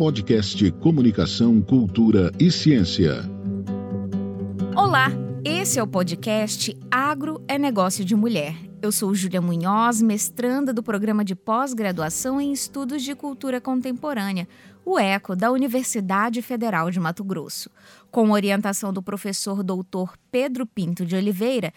Podcast Comunicação, Cultura e Ciência. Olá, esse é o podcast Agro é Negócio de Mulher. Eu sou Júlia Munhoz, mestranda do programa de pós-graduação em Estudos de Cultura Contemporânea, o ECO, da Universidade Federal de Mato Grosso. Com orientação do professor doutor Pedro Pinto de Oliveira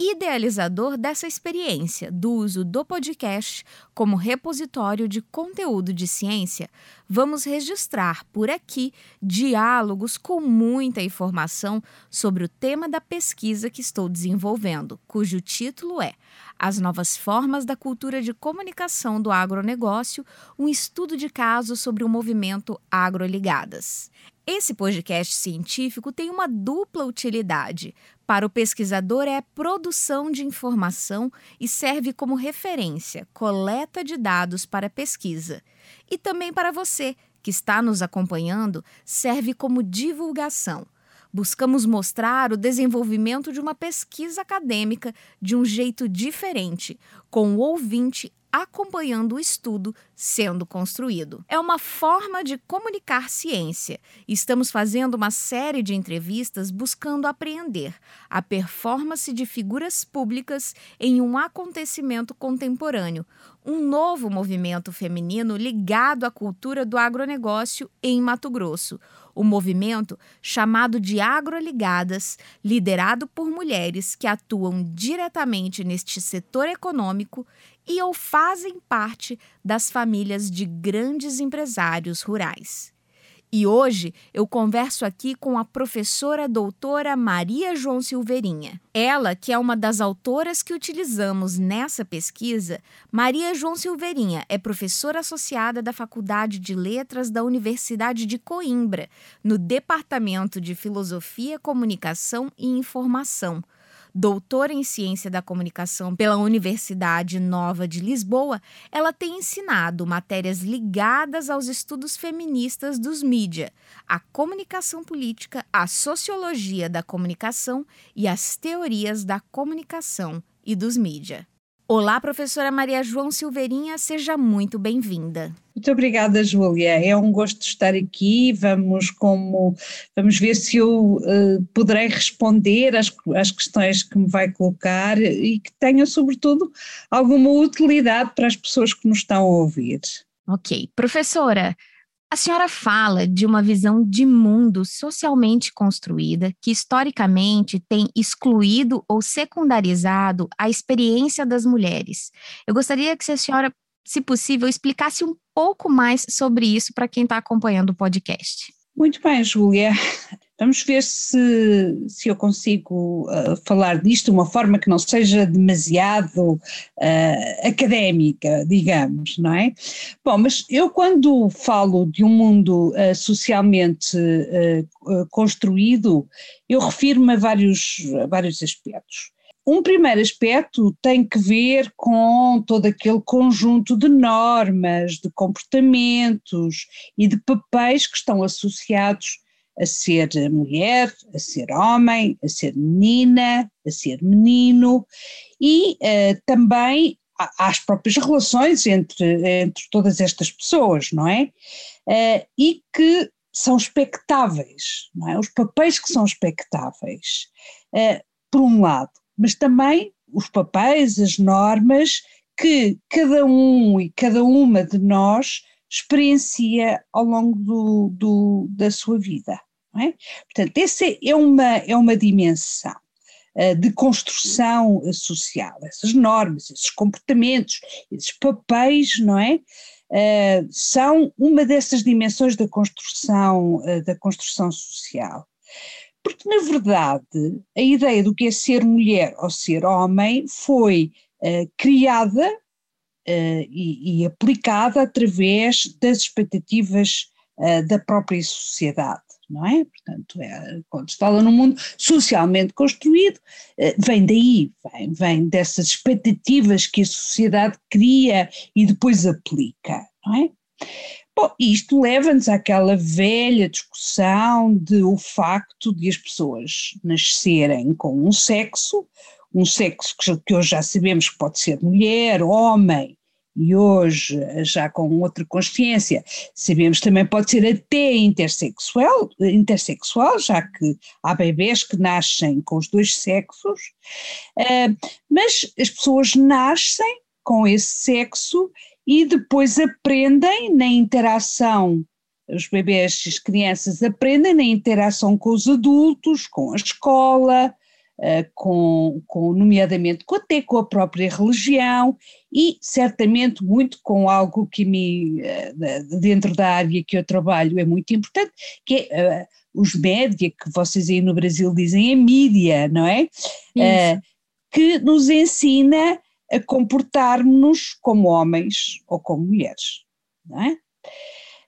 idealizador dessa experiência do uso do podcast como repositório de conteúdo de ciência, vamos registrar por aqui diálogos com muita informação sobre o tema da pesquisa que estou desenvolvendo, cujo título é As Novas Formas da Cultura de Comunicação do Agronegócio um estudo de caso sobre o movimento Agroligadas. Esse podcast científico tem uma dupla utilidade. Para o pesquisador, é produção de informação e serve como referência, coleta de dados para pesquisa. E também para você, que está nos acompanhando, serve como divulgação. Buscamos mostrar o desenvolvimento de uma pesquisa acadêmica de um jeito diferente, com o ouvinte acompanhando o estudo sendo construído. É uma forma de comunicar ciência. Estamos fazendo uma série de entrevistas buscando apreender a performance de figuras públicas em um acontecimento contemporâneo, um novo movimento feminino ligado à cultura do agronegócio em Mato Grosso. O movimento chamado de Agroligadas, liderado por mulheres que atuam diretamente neste setor econômico e ou fazem parte das famílias de grandes empresários rurais. E hoje eu converso aqui com a professora doutora Maria João Silveirinha. Ela, que é uma das autoras que utilizamos nessa pesquisa, Maria João Silveirinha é professora associada da Faculdade de Letras da Universidade de Coimbra, no Departamento de Filosofia, Comunicação e Informação doutora em Ciência da Comunicação pela Universidade Nova de Lisboa, ela tem ensinado matérias ligadas aos estudos feministas dos mídia, a comunicação política, a sociologia da comunicação e as teorias da comunicação e dos mídia. Olá, professora Maria João Silveirinha, seja muito bem-vinda. Muito obrigada, Júlia. É um gosto estar aqui. Vamos como vamos ver se eu uh, poderei responder às, às questões que me vai colocar e que tenham, sobretudo, alguma utilidade para as pessoas que nos estão a ouvir. Ok. Professora, a senhora fala de uma visão de mundo socialmente construída que historicamente tem excluído ou secundarizado a experiência das mulheres. Eu gostaria que a senhora, se possível, explicasse um pouco mais sobre isso para quem está acompanhando o podcast. Muito bem, Júlia. Vamos ver se, se eu consigo uh, falar disto de uma forma que não seja demasiado uh, académica, digamos, não é? Bom, mas eu quando falo de um mundo uh, socialmente construído, eu refiro-me a vários, a vários aspectos. Um primeiro aspecto tem que ver com todo aquele conjunto de normas, de comportamentos e de papéis que estão associados a ser mulher, a ser homem, a ser menina, a ser menino e uh, também às próprias relações entre, entre todas estas pessoas, não é? Uh, e que são expectáveis, não é? Os papéis que são expectáveis, uh, por um lado, mas também os papéis, as normas que cada um e cada uma de nós experiencia ao longo do, do da sua vida. É? Portanto, essa é uma, é uma dimensão uh, de construção social, essas normas, esses comportamentos, esses papéis, não é? Uh, são uma dessas dimensões da construção, uh, da construção social. Porque, na verdade, a ideia do que é ser mulher ou ser homem foi criada e, e, aplicada através das expectativas da própria sociedade não é? Portanto, é, quando se fala num mundo socialmente construído, eh, vem daí, vem, vem dessas expectativas que a sociedade cria e depois aplica, não é? Bom, isto leva-nos àquela velha discussão de o facto de as pessoas nascerem com um sexo, um sexo que hoje já sabemos que pode ser mulher, homem e hoje, já com outra consciência, sabemos também pode ser até intersexual, intersexual já que há bebês que nascem com os dois sexos, uh, mas as pessoas nascem com esse sexo e depois aprendem na interação os bebês e as crianças aprendem na interação com os adultos, com a escola, com, com, nomeadamente até com a própria religião e certamente muito com algo que me, uh, dentro da área que eu trabalho é muito importante, que é uh, os média, que vocês aí no Brasil dizem a mídia, não é? que nos ensina a comportar-nos como homens ou como mulheres, não é?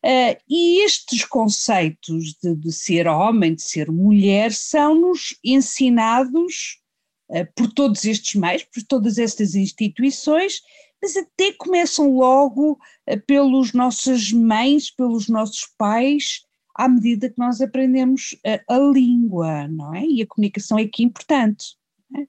Uh, e estes conceitos de, de, ser homem, de ser mulher, são-nos ensinados uh, por todos estes meios, por todas estas instituições, mas até começam logo uh, pelos nossas mães, pelos nossos pais, à medida que nós aprendemos a língua, não é? E a comunicação é que é importante. É?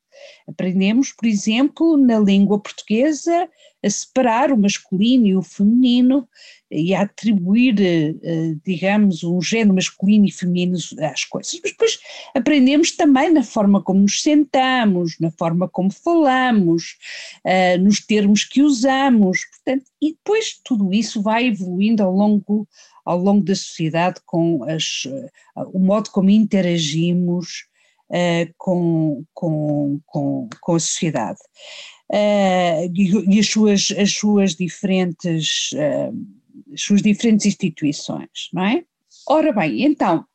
Aprendemos, por exemplo, na língua portuguesa, a separar o masculino e o feminino e a atribuir, eh, digamos, um género masculino e feminino às coisas. Mas depois aprendemos também na forma como nos sentamos, na forma como falamos, eh, nos termos que usamos, portanto, e depois tudo isso vai evoluindo ao longo, ao longo da sociedade com as, eh, o modo como interagimos, com, com, com, com a sociedade. E, as suas, as suas diferentes suas diferentes instituições, não é? Ora bem, então,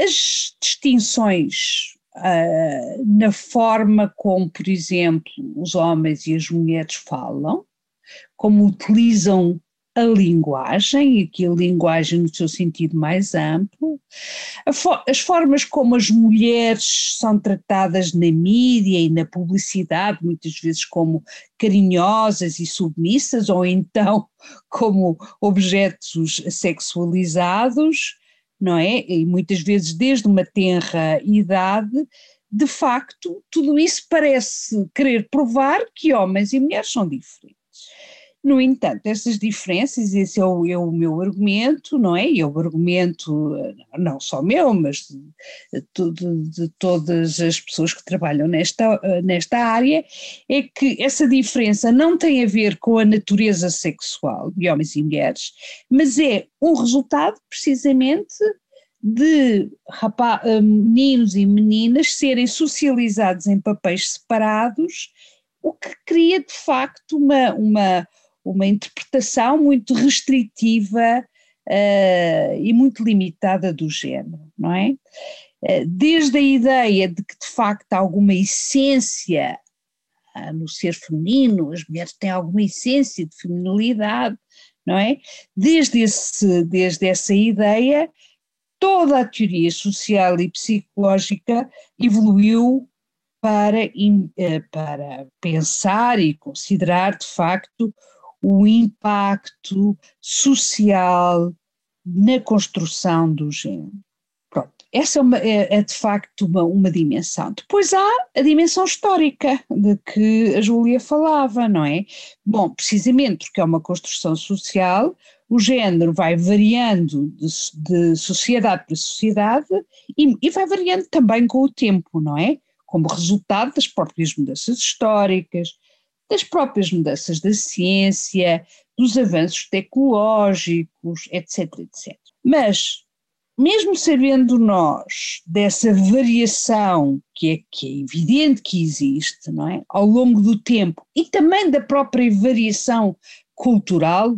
as distinções uh, na forma como, por exemplo, os homens e as mulheres falam, como utilizam a linguagem, e aqui a linguagem no seu sentido mais amplo, as formas como as mulheres são tratadas na mídia e na publicidade, muitas vezes como carinhosas e submissas, ou então como objetos sexualizados, não é? E muitas vezes desde uma tenra idade, de facto, tudo isso parece querer provar que homens e mulheres são diferentes. No entanto, essas diferenças, esse é o, é o meu argumento, não é? E é o argumento, eh, não só meu, mas de, de, de, todas as pessoas que trabalham nesta, eh, nesta área, é que essa diferença não tem a ver com a natureza sexual de homens e mulheres, mas é um resultado precisamente de rapaz, eh, meninos e meninas serem socializados em papéis separados, o que cria de facto uma, uma, uma interpretação muito restritiva uh, e muito limitada do género, não é? Uh, desde a ideia de que de facto há alguma essência uh, no ser feminino, as mulheres têm alguma essência de feminilidade, não é? Desde, esse, desde essa ideia, toda a teoria social e psicológica evoluiu para, para pensar e considerar de facto o impacto social na construção do género. Pronto, essa é, uma, é, é de facto uma, uma, dimensão. Depois há a dimensão histórica de que a Júlia falava, não é? Bom, precisamente porque é uma construção social, o género vai variando de, de sociedade para sociedade e, e vai variando também com o tempo, não é? Como resultado das próprias mudanças históricas, das próprias mudanças da ciência, dos avanços tecnológicos, etc, etc. Mas, mesmo sabendo nós dessa variação que é, que é evidente que existe, não é? Ao longo do tempo e também da própria variação cultural,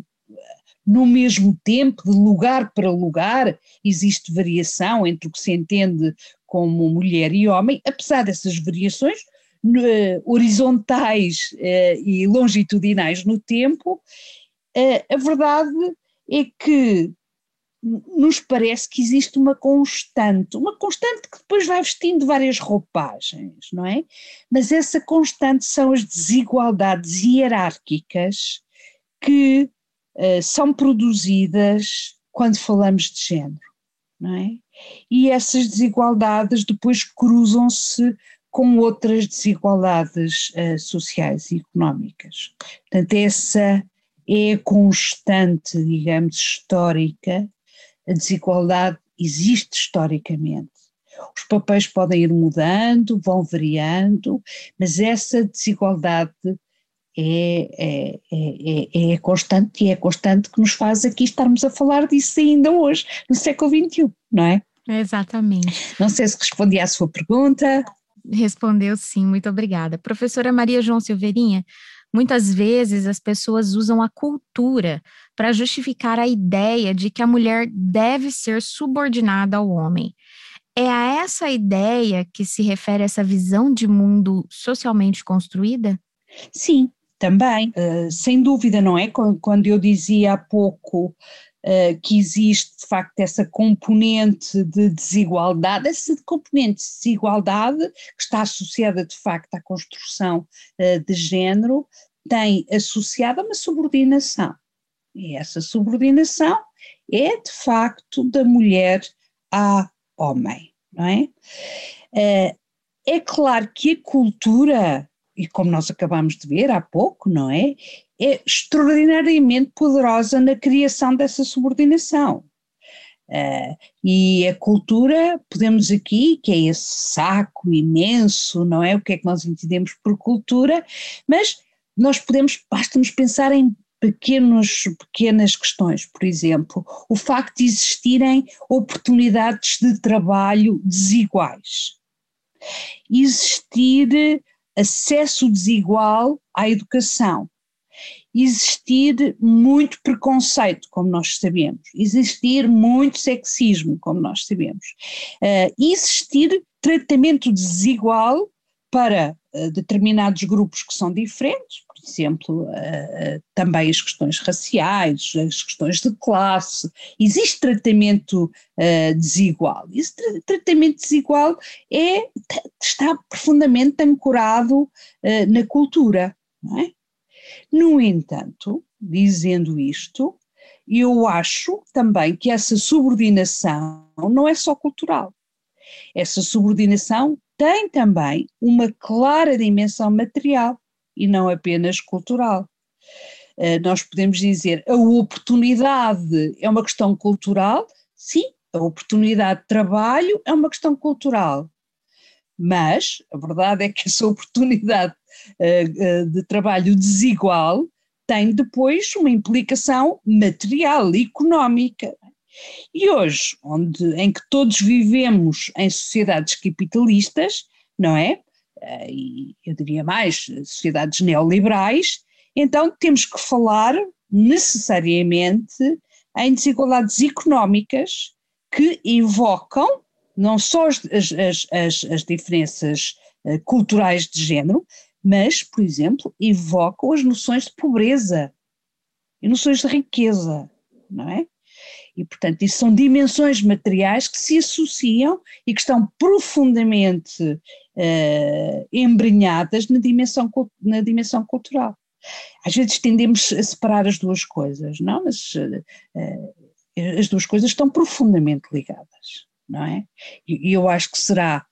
no mesmo tempo, de lugar para lugar, existe variação entre o que se entende como mulher e homem, apesar dessas variações, horizontais uh, e longitudinais no tempo, uh, a verdade é que nos parece que existe uma constante, uma constante que depois vai vestindo várias roupagens, não é? Mas essa constante são as desigualdades hierárquicas que uh, são produzidas quando falamos de género, não é? E essas desigualdades depois cruzam-se com outras desigualdades uh, sociais e económicas. Portanto, essa, é constante, digamos, histórica, a desigualdade existe historicamente. Os papéis podem ir mudando, vão variando, mas essa desigualdade é, é, é, é, constante e é constante que nos faz aqui estarmos a falar disso ainda hoje, no século XXI, não é? Exatamente. Não sei se respondi à sua pergunta. Respondeu sim, muito obrigada. Professora Maria João Silveirinha, muitas vezes as pessoas usam a cultura para justificar a ideia de que a mulher deve ser subordinada ao homem. É a essa ideia que se refere essa visão de mundo socialmente construída? Sim, também. Uh, sem dúvida, não é? Quando eu dizia há pouco que existe de facto essa componente de desigualdade, essa componente de desigualdade que está associada de facto à construção uh, de género, tem associada uma subordinação. E essa subordinação é de facto da mulher a homem, não é? Uh, é claro que a cultura, e como nós acabamos de ver há pouco, não é? É extraordinariamente poderosa na criação dessa subordinação. Uh, e a cultura, podemos aqui, que é esse saco imenso, não é? O que é que nós entendemos por cultura, mas nós podemos, basta-nos pensar em pequenos, pequenas questões, por exemplo, o facto de existirem oportunidades de trabalho desiguais, existir acesso desigual à educação, existir muito preconceito, como nós sabemos, existir muito sexismo, como nós sabemos, uh, existir tratamento desigual para uh, determinados grupos que são diferentes, por exemplo, também as questões raciais, as questões de classe, existe tratamento uh, desigual. Esse tra tratamento desigual é, está profundamente ancorado uh, na cultura, é? No entanto, dizendo isto, eu acho também que essa subordinação não é só cultural. Essa subordinação tem também uma clara dimensão material e não apenas cultural. Uh, nós podemos dizer a oportunidade é uma questão cultural, sim, a oportunidade de trabalho é uma questão cultural, mas a verdade é que essa oportunidade uh, uh, de trabalho desigual tem depois uma implicação material, económica. E hoje, onde, em que todos vivemos em sociedades capitalistas, não é? Eh, e eu diria mais, sociedades neoliberais, então temos que falar necessariamente em desigualdades económicas que evocam não só as, as, as, as diferenças eh, culturais de género, mas, por exemplo, evocam as noções de pobreza e noções de riqueza, não é? E, portanto, isso são dimensões materiais que se associam e que estão profundamente uh, embrenhadas na dimensão, na dimensão cultural. Às vezes tendemos a separar as duas coisas, não? Mas uh, as duas coisas estão profundamente ligadas, não é? E eu acho que será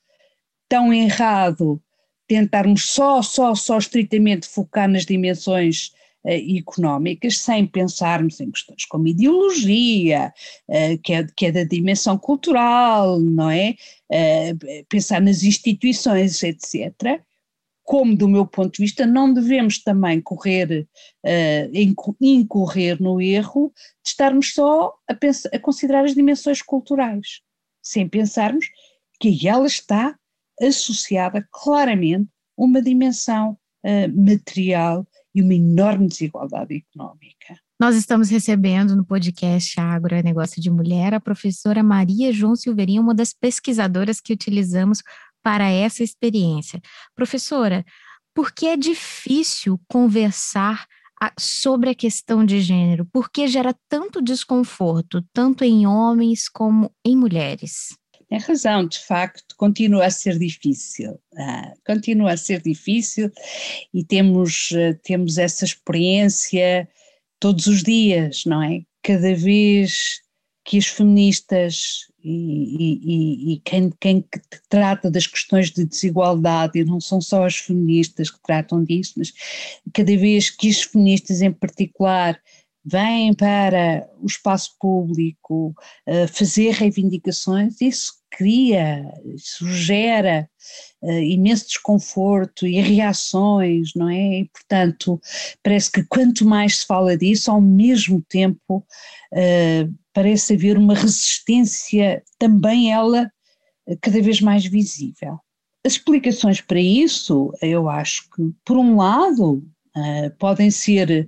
tão errado tentarmos só, só, só estritamente focar nas dimensões económicas sem pensarmos em questões como ideologia, uh, que, é, que é da dimensão cultural, não é? Uh, pensar nas instituições, etc. Como, do meu ponto de vista, não devemos também correr, incorrer no erro de estarmos só a, pensar, a considerar as dimensões culturais, sem pensarmos que ela está associada claramente a uma dimensão material e uma enorme desigualdade económica. Nós estamos recebendo no podcast Agro é Negócio de Mulher a professora Maria João Silveirinha, uma das pesquisadoras que utilizamos para essa experiência. Professora, por que é difícil conversar sobre a questão de gênero? Por que gera tanto desconforto, tanto em homens como em mulheres? Tem razão, de facto, continua a ser difícil, ah, continua a ser difícil e temos, ah, temos essa experiência todos os dias, não é? Cada vez que as feministas e, e, e, quem, quem trata das questões de desigualdade, e não são só as feministas que tratam disso, mas cada vez que as feministas em particular vêm para o espaço público uh, fazer reivindicações, isso cria, isso gera uh, imenso desconforto e reações, não é? E, portanto, parece que quanto mais se fala disso, ao mesmo tempo uh, parece haver uma resistência, também ela cada vez mais visível. As explicações para isso, eu acho que, por um lado, podem ser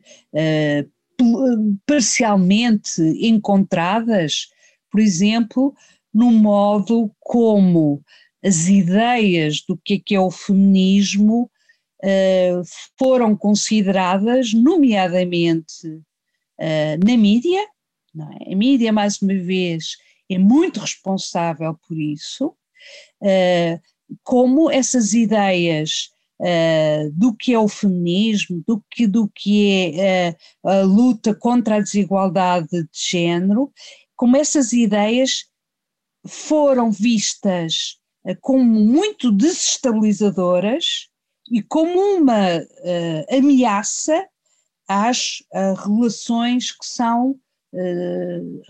parcialmente encontradas, por exemplo, no modo como as ideias do que é, que é o feminismo uh, foram consideradas, nomeadamente uh, na mídia. É? A mídia, mais uma vez, é muito responsável por isso, uh, como essas ideias uh, do que é o feminismo, do que, do que é uh, a luta contra a desigualdade de género, como essas ideias foram vistas uh, como muito desestabilizadoras e como uma ameaça às relações que são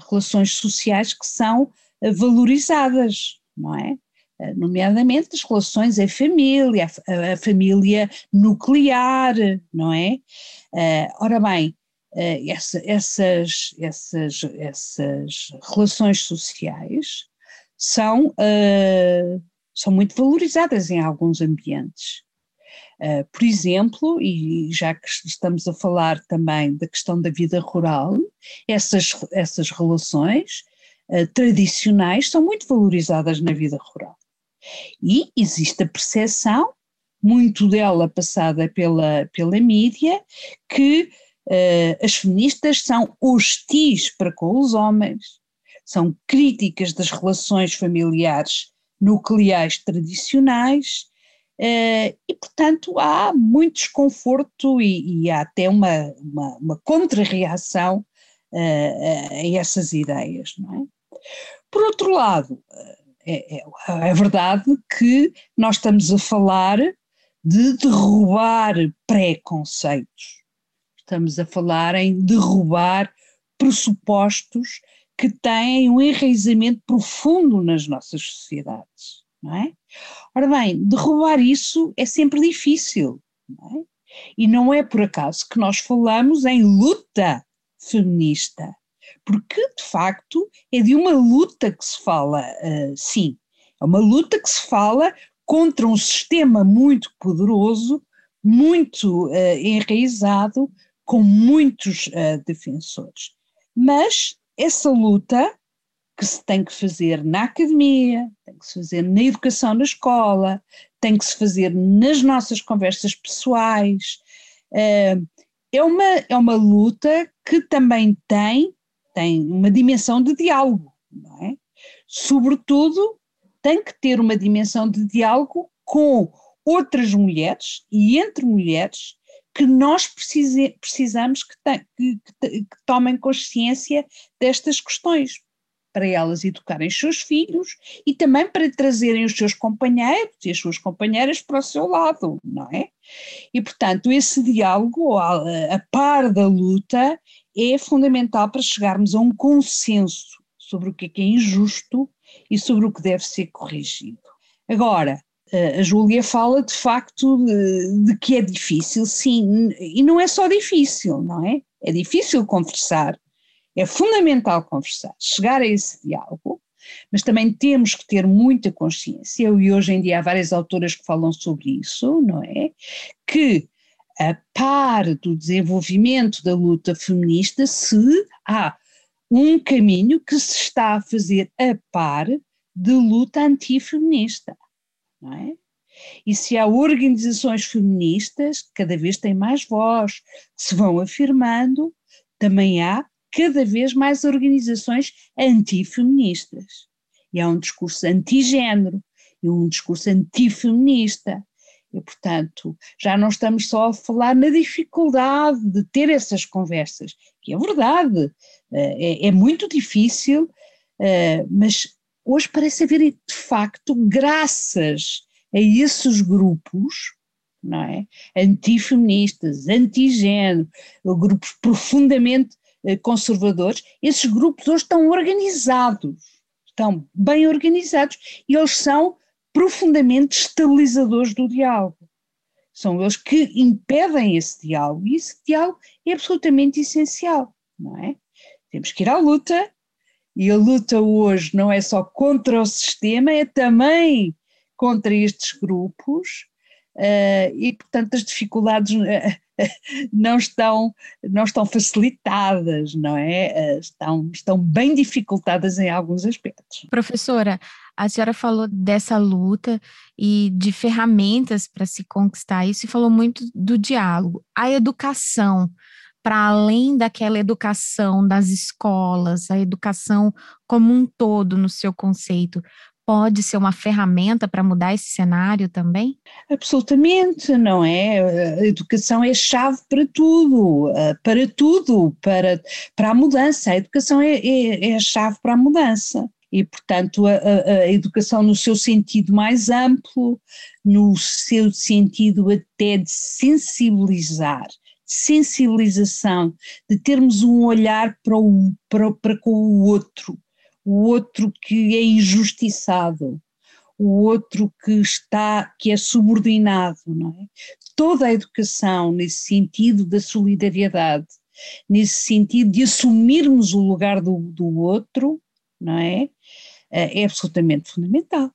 relações sociais que são valorizadas, não é? Eh, nomeadamente as relações em família, a, a família nuclear, não é? Uh, ora bem, uh, essa, essas, essas, essas relações sociais são, uh, são muito valorizadas em alguns ambientes. Uh, por exemplo, e já que estamos a falar também da questão da vida rural, essas, essas relações uh, tradicionais são muito valorizadas na vida rural. E existe a percepção, muito dela passada pela, pela mídia, que uh, as feministas são hostis para com os homens, são críticas das relações familiares nucleares tradicionais, uh, e portanto há muito desconforto e, e há até uma, uma, uma contra-reação uh, a essas ideias, não é? Por outro lado, é, é, é verdade que nós estamos a falar de derrubar preconceitos. Estamos a falar em derrubar pressupostos que têm um enraizamento profundo nas nossas sociedades, não é? Ora bem, derrubar isso é sempre difícil, não é? E não é por acaso que nós falamos em luta feminista porque de facto é de uma luta que se fala, uh, sim, é uma luta que se fala contra um sistema muito poderoso, muito uh, enraizado, com muitos uh, defensores. Mas essa luta que se tem que fazer na academia, tem que se fazer na educação na escola, tem que se fazer nas nossas conversas pessoais, é uma, é uma luta que também tem tem uma dimensão de diálogo, não é? Sobretudo, tem que ter uma dimensão de diálogo com outras mulheres e entre mulheres que nós precise, precisamos que, te, que, que, que tomem consciência destas questões, para elas educarem os seus filhos e também para trazerem os seus companheiros e as suas companheiras para o seu lado, não é? E, portanto, esse diálogo, a, a par da luta, é fundamental para chegarmos a um consenso sobre o que é, que é injusto e sobre o que deve ser corrigido. Agora, a Júlia fala de facto de, de, que é difícil, sim, e não é só difícil, não é? É difícil conversar, é fundamental conversar, chegar a esse diálogo, mas também temos que ter muita consciência, e hoje em dia há várias autoras que falam sobre isso, não é? Que a par do desenvolvimento da luta feminista, se há um caminho que se está a fazer a par de luta antifeminista, não é? E se há organizações feministas que cada vez têm mais voz, que se vão afirmando, também há cada vez mais organizações antifeministas. E há um discurso antigênero e um discurso antifeminista. E, portanto, já não estamos só a falar na dificuldade de ter essas conversas, que é verdade, é, é muito difícil, mas hoje parece haver de facto, graças a esses grupos, não é? Antifeministas, antigênero, grupos profundamente eh, conservadores, esses grupos hoje estão organizados, estão bem organizados e eles são profundamente estabilizadores do diálogo. São eles que impedem esse diálogo e esse diálogo é absolutamente essencial, não é? Temos que ir à luta e a luta hoje não é só contra o sistema, é também contra estes grupos uh, e, portanto, as dificuldades uh, não, estão, não estão facilitadas, não é? Uh, estão, estão bem dificultadas em alguns aspectos. Professora, a senhora falou dessa luta e de ferramentas para se conquistar isso e falou muito do diálogo. A educação para além daquela educação das escolas, a educação como um todo no seu conceito, pode ser uma ferramenta para mudar esse cenário também? Absolutamente, não é? A educação é chave para tudo, eh, para tudo, para, para a mudança. A educação é, é, é a chave para a mudança. E, portanto, a, a, educação no seu sentido mais amplo, no seu sentido até de sensibilizar sensibilização, de termos um olhar para, o, para, para com o outro, o outro que é injustiçado, o outro que está, que é subordinado, não é? Toda a educação nesse sentido da solidariedade, nesse sentido de assumirmos o lugar do, do outro, não é? É absolutamente fundamental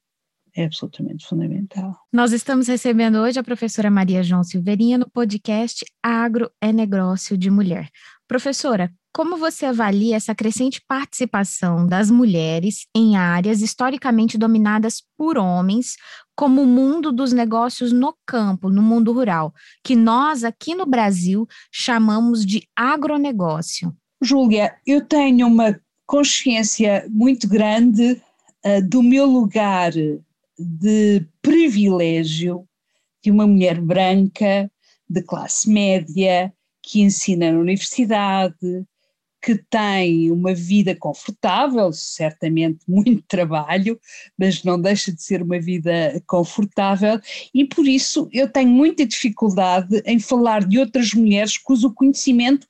é absolutamente fundamental. Nós estamos recebendo hoje a professora Maria João Silveirinha no podcast Agro é Negócio de Mulher. Professora, como você avalia essa crescente participação das mulheres em áreas historicamente dominadas por homens, como o mundo dos negócios no campo, no mundo rural, que nós aqui no Brasil chamamos de agronegócio? Júlia, eu tenho uma consciência muito grande uh, do meu lugar de privilégio de uma mulher branca, de classe média, que ensina na universidade, que tem uma vida confortável, certamente muito trabalho, mas não deixa de ser uma vida confortável, e por isso eu tenho muita dificuldade em falar de outras mulheres cujo conhecimento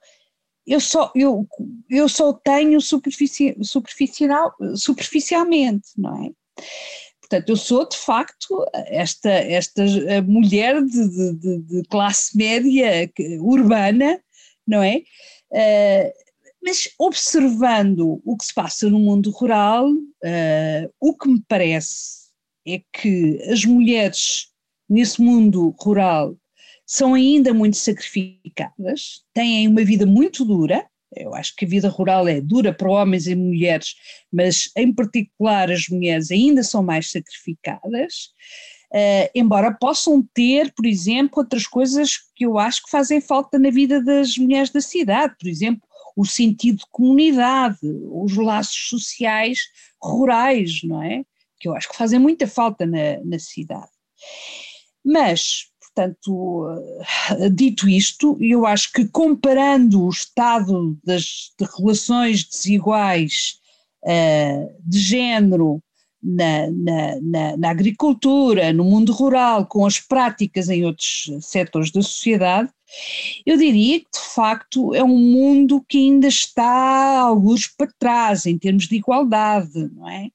eu só, eu, eu só tenho superfici, superficial, superficialmente, não é? Portanto, eu sou de facto esta, esta mulher de, de, de classe média urbana, não é? Uh, mas observando o que se passa no mundo rural, uh, o que me parece é que as mulheres nesse mundo rural são ainda muito sacrificadas, têm uma vida muito dura, eu acho que a vida rural é dura para homens e mulheres, mas em particular as mulheres ainda são mais sacrificadas, uh, embora possam ter, por exemplo, outras coisas que eu acho que fazem falta na vida das mulheres da cidade, por exemplo, o sentido de comunidade, os laços sociais rurais, não é? Que eu acho que fazem muita falta na, na cidade. Mas Portanto, eh, dito isto, eu acho que comparando o estado das de relações desiguais uh, de género na, na, na, na, agricultura, no mundo rural, com as práticas em outros setores da sociedade, eu diria que de facto é um mundo que ainda está alguns para trás em termos de igualdade, não é?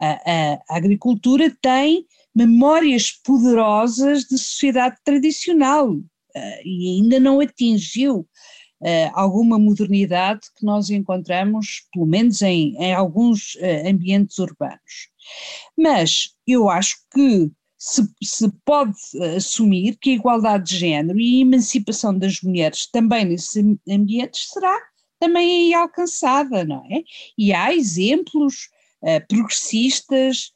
A, a, a agricultura tem memórias poderosas de sociedade tradicional uh, e ainda não atingiu uh, alguma modernidade que nós encontramos, pelo menos em, em alguns uh, ambientes urbanos. Mas eu acho que se, se, pode assumir que a igualdade de género e a emancipação das mulheres também nesses ambientes será também aí alcançada, não é? E há exemplos progressistas uh,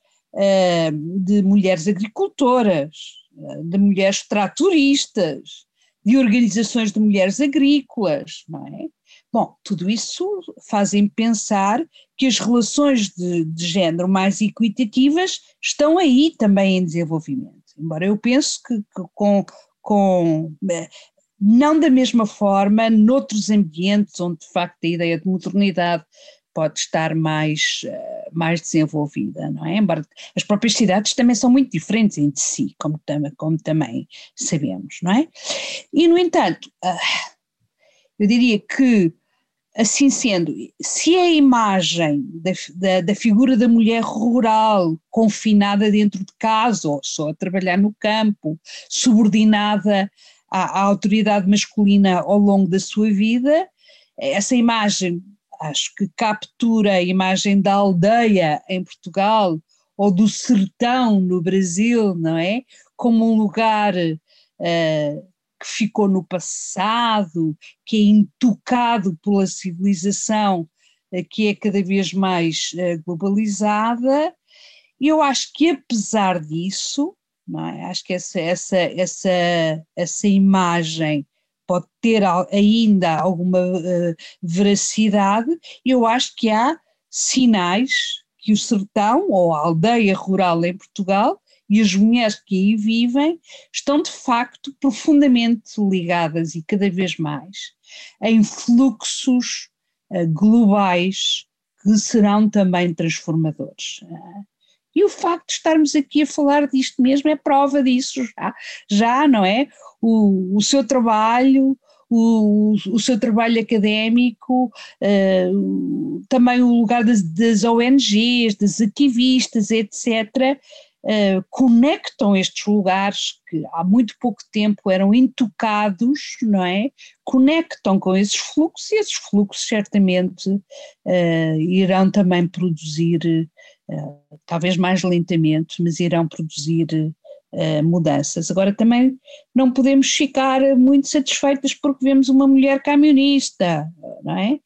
de mulheres agricultoras, uh, de mulheres tratoristas, de organizações de mulheres agrícolas, não é? Bom, tudo isso fazem pensar que as relações de, de género mais equitativas estão aí também em desenvolvimento. Embora eu penso que, que com, com eh, não da mesma forma noutros ambientes onde de facto a ideia de modernidade pode estar mais, eh, mais desenvolvida, não é? Embora as próprias cidades também são muito diferentes entre si, como, como também sabemos, não é? E, no entanto, ah, eu diria que, assim sendo, se a imagem da, da, da figura da mulher rural, confinada dentro de casa, ou só a trabalhar no campo, subordinada à, à autoridade masculina ao longo da sua vida, essa imagem acho que captura a imagem da aldeia em Portugal ou do sertão no Brasil, não é? Como um lugar uh, que ficou no passado, que é intocado pela civilização uh, que é cada vez mais uh, globalizada. Eu acho que apesar disso, é? acho que essa, essa, essa, essa imagem pode ter ainda alguma uh, veracidade, eu acho que há sinais que o sertão ou a aldeia rural em Portugal e as mulheres que aí vivem estão de facto profundamente ligadas e cada vez mais em fluxos uh, globais que serão também transformadores. Uh, e o facto de estarmos aqui a falar disto mesmo é prova disso já, já não é? O, o seu trabalho, o, o, seu trabalho académico, uh, também o lugar das, das, ONGs, das ativistas, etc., uh, conectam estes lugares que há muito pouco tempo eram intocados, não é? Conectam com esses fluxos e esses fluxos certamente uh, irão também produzir eh, talvez mais lentamente, mas irão produzir uh, mudanças. Agora também não podemos ficar muito satisfeitas porque vemos uma mulher camionista, não é?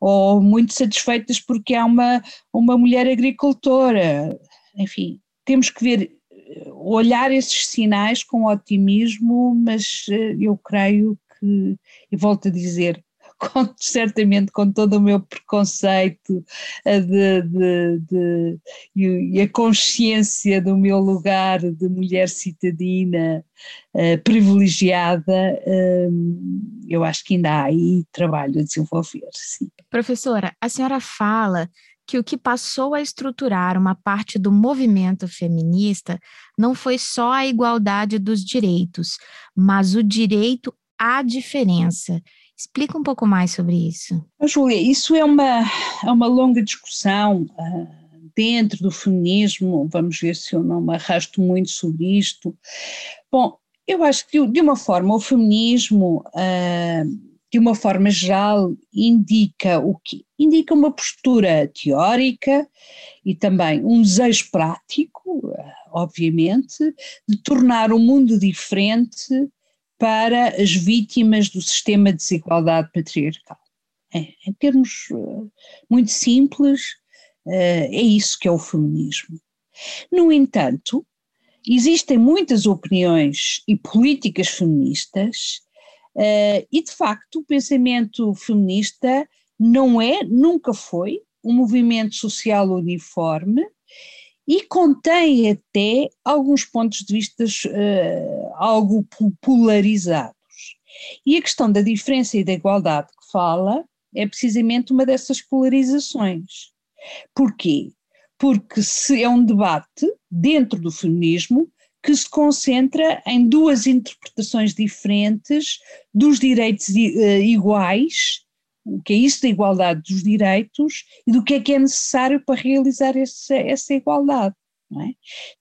Ou muito satisfeitas porque há uma, uma mulher agricultora. Enfim, temos que ver, olhar esses sinais com otimismo, mas eu creio que, e volto a dizer, com, certamente com todo o meu preconceito eh, de, de, de, e a consciência do meu lugar de mulher citadina uh, privilegiada, uh, eu acho que ainda há aí trabalho a desenvolver. Sim. Professora, a senhora fala que o que passou a estruturar uma parte do movimento feminista não foi só a igualdade dos direitos, mas o direito à diferença. Explica um pouco mais sobre isso. Júlia, isso é uma, é uma longa discussão uh, dentro do feminismo, vamos ver se eu não me arrasto muito sobre isto. Bom, eu acho que de uma forma o feminismo, uh, de uma forma geral, indica o que? Indica uma postura teórica e também um desejo prático, uh, obviamente, de tornar o mundo diferente para as vítimas do sistema de desigualdade patriarcal. É, em termos uh, muito simples, uh, é isso que é o feminismo. No entanto, existem muitas opiniões e políticas feministas, uh, e de facto o pensamento feminista não é, nunca foi, um movimento social uniforme e contém até alguns pontos de vista uh, algo polarizados. E a questão da diferença e da igualdade que fala é precisamente uma dessas polarizações. Porquê? Porque se é um debate dentro do feminismo que se concentra em duas interpretações diferentes dos direitos uh, iguais o que é isso da igualdade dos direitos e do que é que é necessário para realizar essa, essa igualdade. É?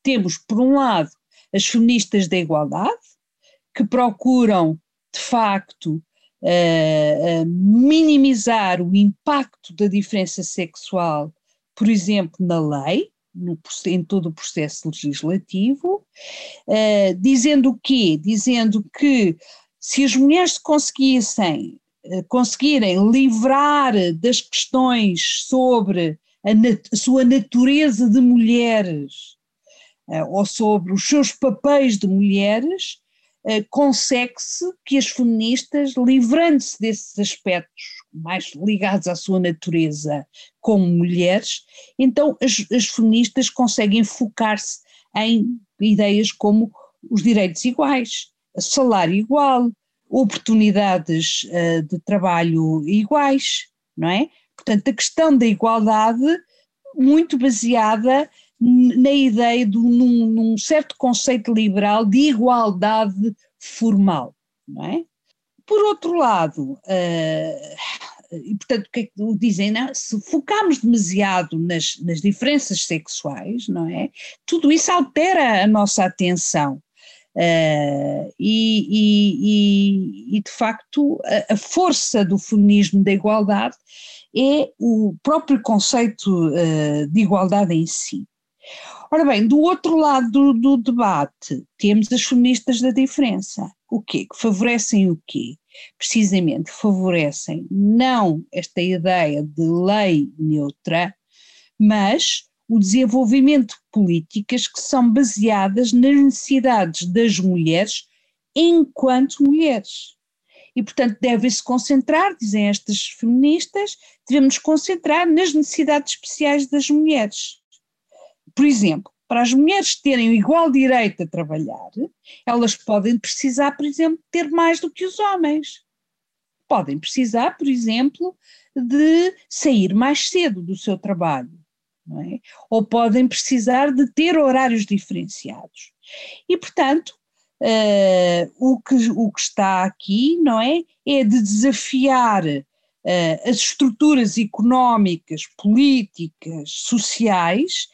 Temos, por um lado, as feministas da igualdade, que procuram, de facto, uh, uh, minimizar o impacto da diferença sexual, por exemplo, na lei, no, em todo o processo legislativo, uh, dizendo o quê? Dizendo que se as mulheres conseguissem conseguirem livrar das questões sobre a, nat sua natureza de mulheres uh, ou sobre os seus papéis de mulheres, uh, consegue-se que as feministas, livrando-se desses aspectos mais ligados à sua natureza como mulheres, então as, as feministas conseguem focar-se em ideias como os direitos iguais, salário igual, oportunidades uh, de trabalho iguais, não é? Portanto, a questão da igualdade muito baseada na ideia de num, num certo conceito liberal de igualdade formal, não é? Por outro lado, uh, e portanto o que é que dizem, não? se focarmos demasiado nas, nas diferenças sexuais, não é? Tudo isso altera a nossa atenção. Uh, e, e, e, de facto a, a, força do feminismo da igualdade é o próprio conceito uh, de igualdade em si. Ora bem, do outro lado do, do debate temos as feministas da diferença. O quê? Que favorecem o quê? precisamente favorecem não esta ideia de lei neutra, mas o desenvolvimento de políticas que são baseadas nas necessidades das mulheres enquanto mulheres. E, portanto, devem-se concentrar, dizem estas feministas, devemos concentrar nas necessidades especiais das mulheres. Por exemplo, para as mulheres terem igual direito a trabalhar, elas podem precisar, por exemplo, ter mais do que os homens. Podem precisar, por exemplo, de sair mais cedo do seu trabalho, é? ou podem precisar de ter horários diferenciados. E, portanto, uh, o, que, o que está aqui, não é? É de desafiar uh, as estruturas económicas, políticas, sociais,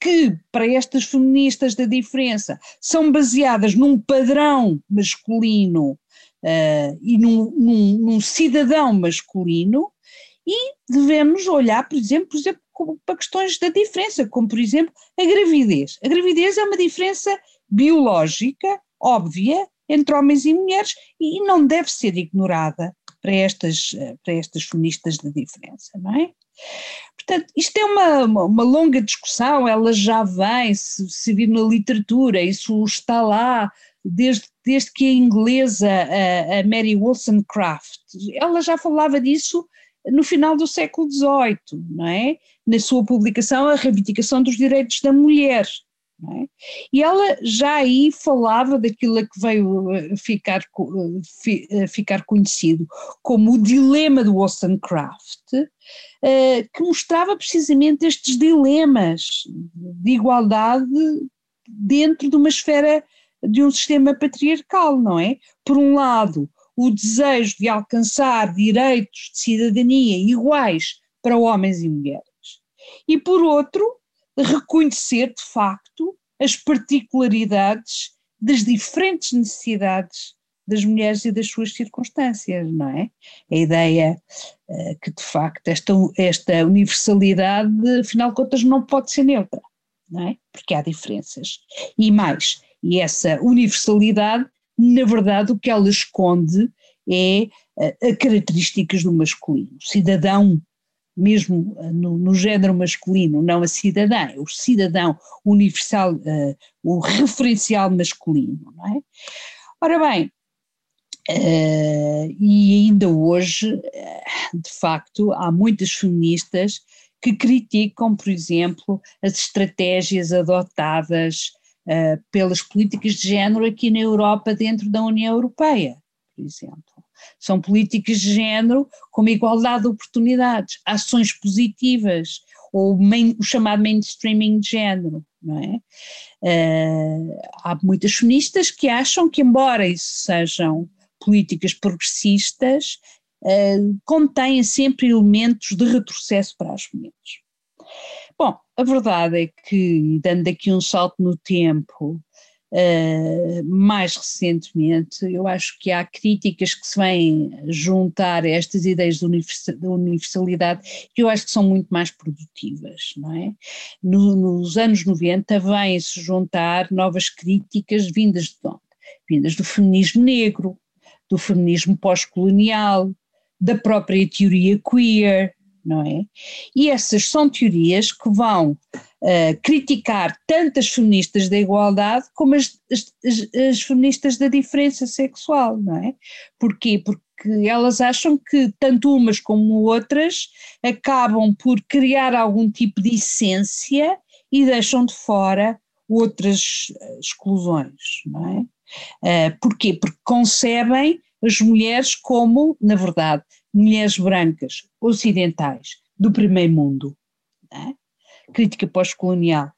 que para estas feministas da diferença são baseadas num padrão masculino uh, e num, num, num, cidadão masculino e devemos olhar, por exemplo, por exemplo, para questões da diferença, como por exemplo a gravidez. A gravidez é uma diferença biológica, óbvia, entre homens e mulheres e não deve ser ignorada para estas, eh, para estas feministas da diferença, não é? Portanto, isto é uma, uma, uma, longa discussão, ela já vem, se, se vir na literatura, isso está lá desde, desde que a inglesa, a, a Mary Wollstonecraft, ela já falava disso no final do século XVIII, não é? Na sua publicação A Reivindicação dos Direitos da Mulher. É? E ela já aí falava daquilo que veio eh, ficar, eh, eh, ficar conhecido como o dilema do Wollstonecraft, que mostrava precisamente estes dilemas de igualdade dentro de uma esfera de um sistema patriarcal, não é? Por um lado, o desejo de alcançar direitos de cidadania iguais para homens e mulheres, e por outro, reconhecer de facto as particularidades das diferentes necessidades das mulheres e das suas circunstâncias, não é? A ideia uh, que de facto esta, esta universalidade, afinal de contas, não pode ser neutra, não é? Porque há diferenças. E mais, e essa universalidade, na verdade, o que ela esconde é uh, a características do masculino. Cidadão mesmo eh, no, no, género masculino, não a cidadã, é o cidadão universal, uh, o referencial masculino, não é? Ora bem, uh, e ainda hoje, uh, de facto, há muitas feministas que criticam, por exemplo, as estratégias adotadas pelas políticas de género aqui na Europa, dentro da União Europeia, por exemplo. São políticas de género como igualdade de oportunidades, ações positivas, ou main, o chamado mainstreaming de género, não é? Uh, há muitas feministas que acham que, embora isso sejam políticas progressistas, uh, contêm sempre elementos de retrocesso para as mulheres. Bom, a verdade é que, dando aqui um salto no tempo, Uh, mais recentemente, eu acho que há críticas que se vêm juntar a estas ideias de universalidade que eu acho que são muito mais produtivas, não é? No, nos anos 90 vêm-se juntar novas críticas vindas de onde? Vindas do feminismo negro, do feminismo pós-colonial, da própria teoria queer, não é? E essas são teorias que vão uh, criticar tanto as feministas da igualdade como as, as, as, feministas da diferença sexual, não é? Porquê? Porque elas acham que tanto umas como outras acabam por criar algum tipo de essência e deixam de fora outras eh, exclusões, não é? Uh, porquê? Porque concebem as mulheres como, na verdade, mulheres brancas, ocidentais, do primeiro mundo. É? Crítica pós-colonial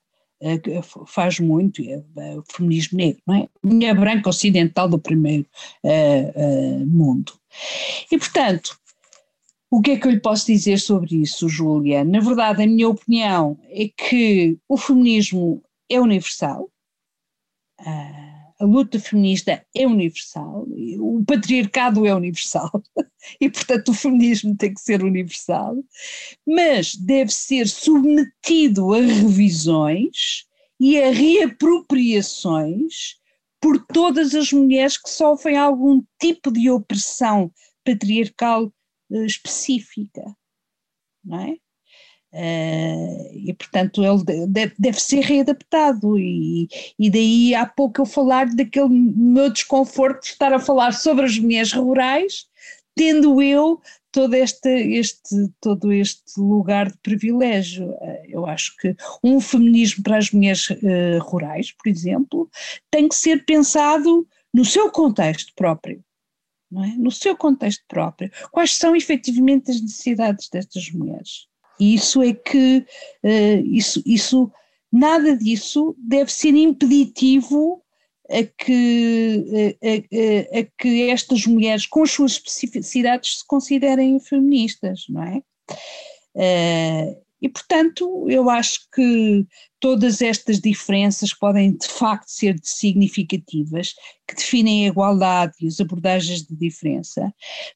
uh, faz muito, uh, o feminismo negro, não é? Mulher branca ocidental do primeiro mundo. E, portanto, o que é que eu lhe posso dizer sobre isso, Júlia? Na verdade, a minha opinião é que o feminismo é universal. Uh, a luta feminista é universal, o patriarcado é universal e, portanto, o feminismo tem que ser universal, mas deve ser submetido a revisões e a reapropriações por todas as mulheres que sofrem algum tipo de opressão patriarcal eh, específica, não é? Uh, e portanto ele deve, deve, ser readaptado e, e daí há pouco eu falar daquele meu desconforto de estar a falar sobre as mulheres rurais, tendo eu todo este, este, todo este lugar de privilégio. Uh, eu acho que um feminismo para as mulheres uh, rurais, por exemplo, tem que ser pensado no seu contexto próprio. É? No seu contexto próprio, quais são efetivamente as necessidades destas mulheres? E isso é que, uh, isso, isso, nada disso deve ser impeditivo a que, a, a, a, que estas mulheres, com as suas especificidades, se considerem feministas, não é? Uh, e, portanto, eu acho que todas estas diferenças podem de facto ser significativas, que definem a igualdade e as abordagens de diferença.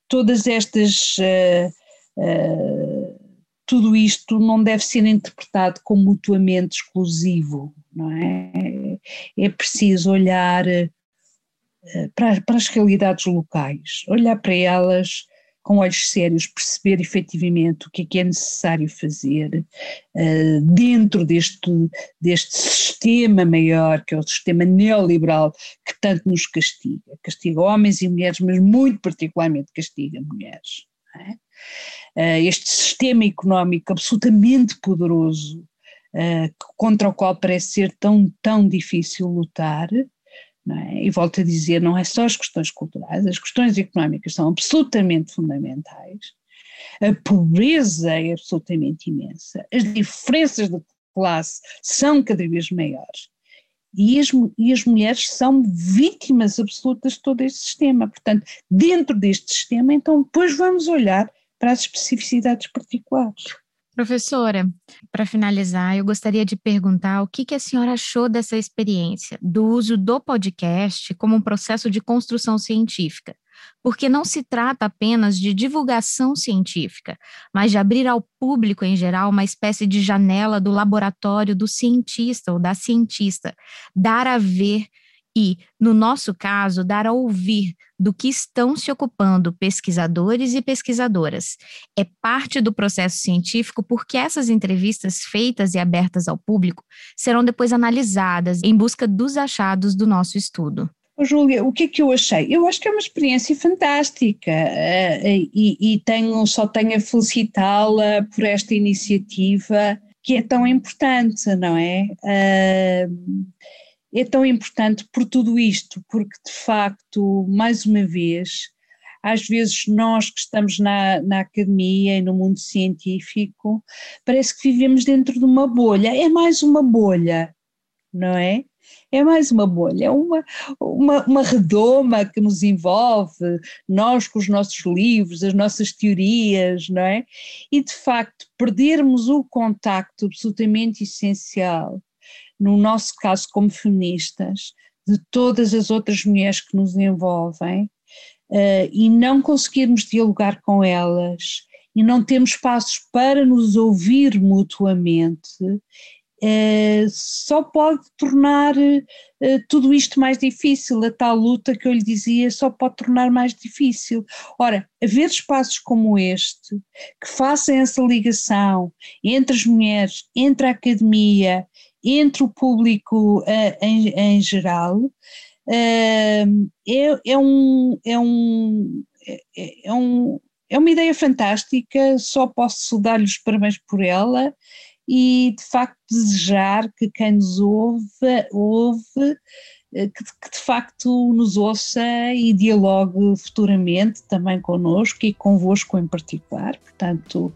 Todas estas. Uh, uh, tudo isto não deve ser interpretado como mutuamente exclusivo, não é? É preciso olhar eh, para, para as realidades locais, olhar para elas com olhos sérios, perceber efetivamente o que é que é necessário fazer uh, dentro deste, deste sistema maior, que é o sistema neoliberal, que tanto nos castiga. Castiga homens e mulheres, mas muito particularmente castiga mulheres. É? Uh, este sistema económico absolutamente poderoso, uh, contra o qual parece ser tão, tão difícil lutar, é? e volto a dizer, não é só as questões culturais, as questões económicas são absolutamente fundamentais, a pobreza é absolutamente imensa, as diferenças de classe são cada vez maiores. E as, e as mulheres são vítimas absolutas de todo este sistema. Portanto, dentro deste sistema, então, depois vamos olhar para as especificidades particulares. Professora, para finalizar, eu gostaria de perguntar o que, que a senhora achou dessa experiência, do uso do podcast como um processo de construção científica, porque não se trata apenas de divulgação científica, mas de abrir ao público em geral uma espécie de janela do laboratório do cientista ou da cientista, dar a ver e, no nosso caso, dar a ouvir do que estão se ocupando pesquisadores e pesquisadoras. É parte do processo científico porque essas entrevistas feitas e abertas ao público serão depois analisadas em busca dos achados do nosso estudo. Júlia, o que é que eu achei? Eu acho que é uma experiência fantástica uh, e, e, tenho, só tenho a felicitá-la por esta iniciativa que é tão importante, não é? Uh, é tão importante por tudo isto, porque de facto, mais uma vez, às vezes nós que estamos na, na academia e no mundo científico, parece que vivemos dentro de uma bolha. É mais uma bolha, não é? É mais uma bolha, é uma, uma, uma redoma que nos envolve, nós com os nossos livros, as nossas teorias, não é? E de facto, perdermos o contacto absolutamente essencial no nosso caso como feministas, de todas as outras mulheres que nos envolvem, uh, e não conseguirmos dialogar com elas e não termos espaços para nos ouvir mutuamente, uh, só pode tornar uh, tudo isto mais difícil. A tal luta que eu lhe dizia só pode tornar mais difícil. Ora, haver espaços como este que façam essa ligação entre as mulheres, entre a academia entre o público uh, em, em, geral uh, é, é, um, é, um, é, é, um, é uma ideia fantástica, só posso dar-lhe os parabéns por ela e de facto desejar que quem nos ouve, ouve que, que, de facto nos ouça e dialogue futuramente também connosco e convosco em particular. Portanto,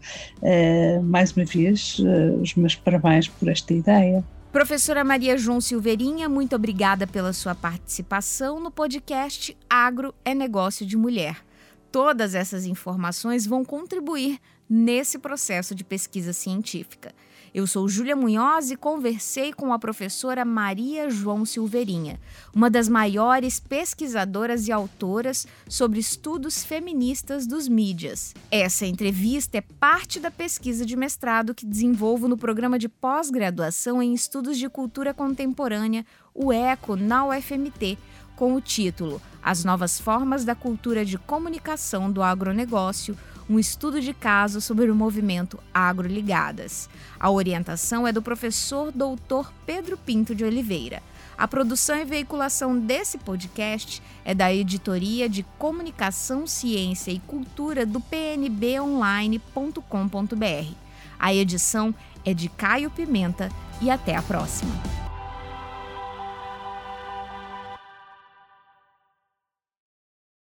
mais uma vez, os meus parabéns por esta ideia. Professora Maria João Silveirinha, muito obrigada pela sua participação no podcast Agro é Negócio de Mulher. Todas essas informações vão contribuir nesse processo de pesquisa científica. Eu sou Júlia Munhoz e conversei com a professora Maria João Silveirinha, uma das maiores pesquisadoras e autoras sobre estudos feministas dos mídias. Essa entrevista é parte da pesquisa de mestrado que desenvolvo no programa de pós-graduação em Estudos de Cultura Contemporânea, o ECO, na UFMT, com o título As Novas Formas da Cultura de Comunicação do Agronegócio um estudo de caso sobre o movimento Agroligadas. A orientação é do professor doutor Pedro Pinto de Oliveira. A produção e veiculação desse podcast é da Editoria de Comunicação, Ciência e Cultura do pnbonline.com.br. A edição é de Caio Pimenta e até a próxima.